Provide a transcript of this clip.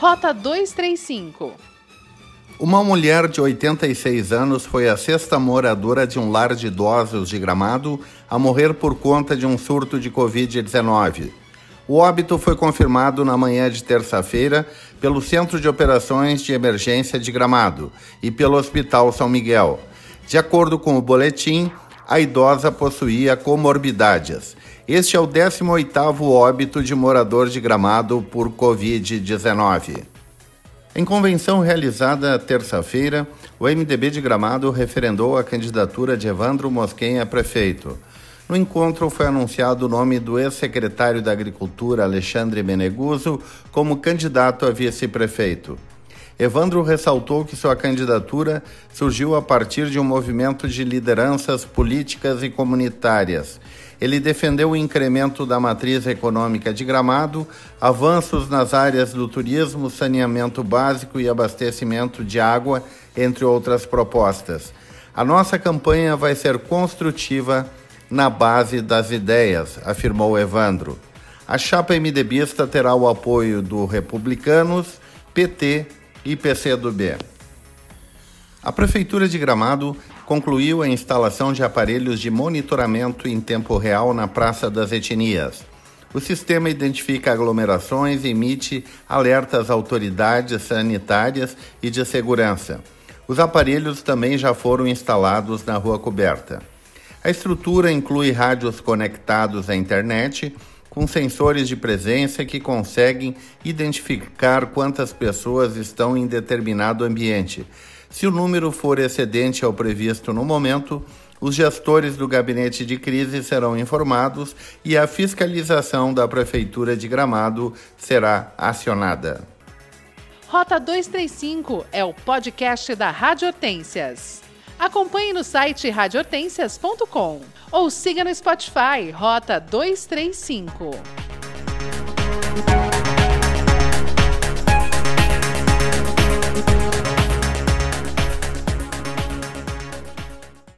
Rota 235. Uma mulher de 86 anos foi a sexta moradora de um lar de idosos de Gramado a morrer por conta de um surto de Covid-19. O óbito foi confirmado na manhã de terça-feira pelo Centro de Operações de Emergência de Gramado e pelo Hospital São Miguel. De acordo com o boletim, a idosa possuía comorbidades. Este é o 18º óbito de morador de Gramado por Covid-19. Em convenção realizada terça-feira, o MDB de Gramado referendou a candidatura de Evandro Mosquen a prefeito. No encontro foi anunciado o nome do ex-secretário da Agricultura, Alexandre Meneguso, como candidato a vice-prefeito. Evandro ressaltou que sua candidatura surgiu a partir de um movimento de lideranças políticas e comunitárias. Ele defendeu o incremento da matriz econômica de Gramado, avanços nas áreas do turismo, saneamento básico e abastecimento de água, entre outras propostas. A nossa campanha vai ser construtiva na base das ideias, afirmou Evandro. A chapa MDBista terá o apoio do Republicanos, PT e PCdoB. A Prefeitura de Gramado concluiu a instalação de aparelhos de monitoramento em tempo real na Praça das Etnias. O sistema identifica aglomerações e emite alertas às autoridades sanitárias e de segurança. Os aparelhos também já foram instalados na rua coberta. A estrutura inclui rádios conectados à internet, com sensores de presença que conseguem identificar quantas pessoas estão em determinado ambiente. Se o número for excedente ao previsto no momento, os gestores do gabinete de crise serão informados e a fiscalização da Prefeitura de Gramado será acionada. Rota 235 é o podcast da Rádio Hortências. Acompanhe no site radiohortências.com ou siga no Spotify Rota 235.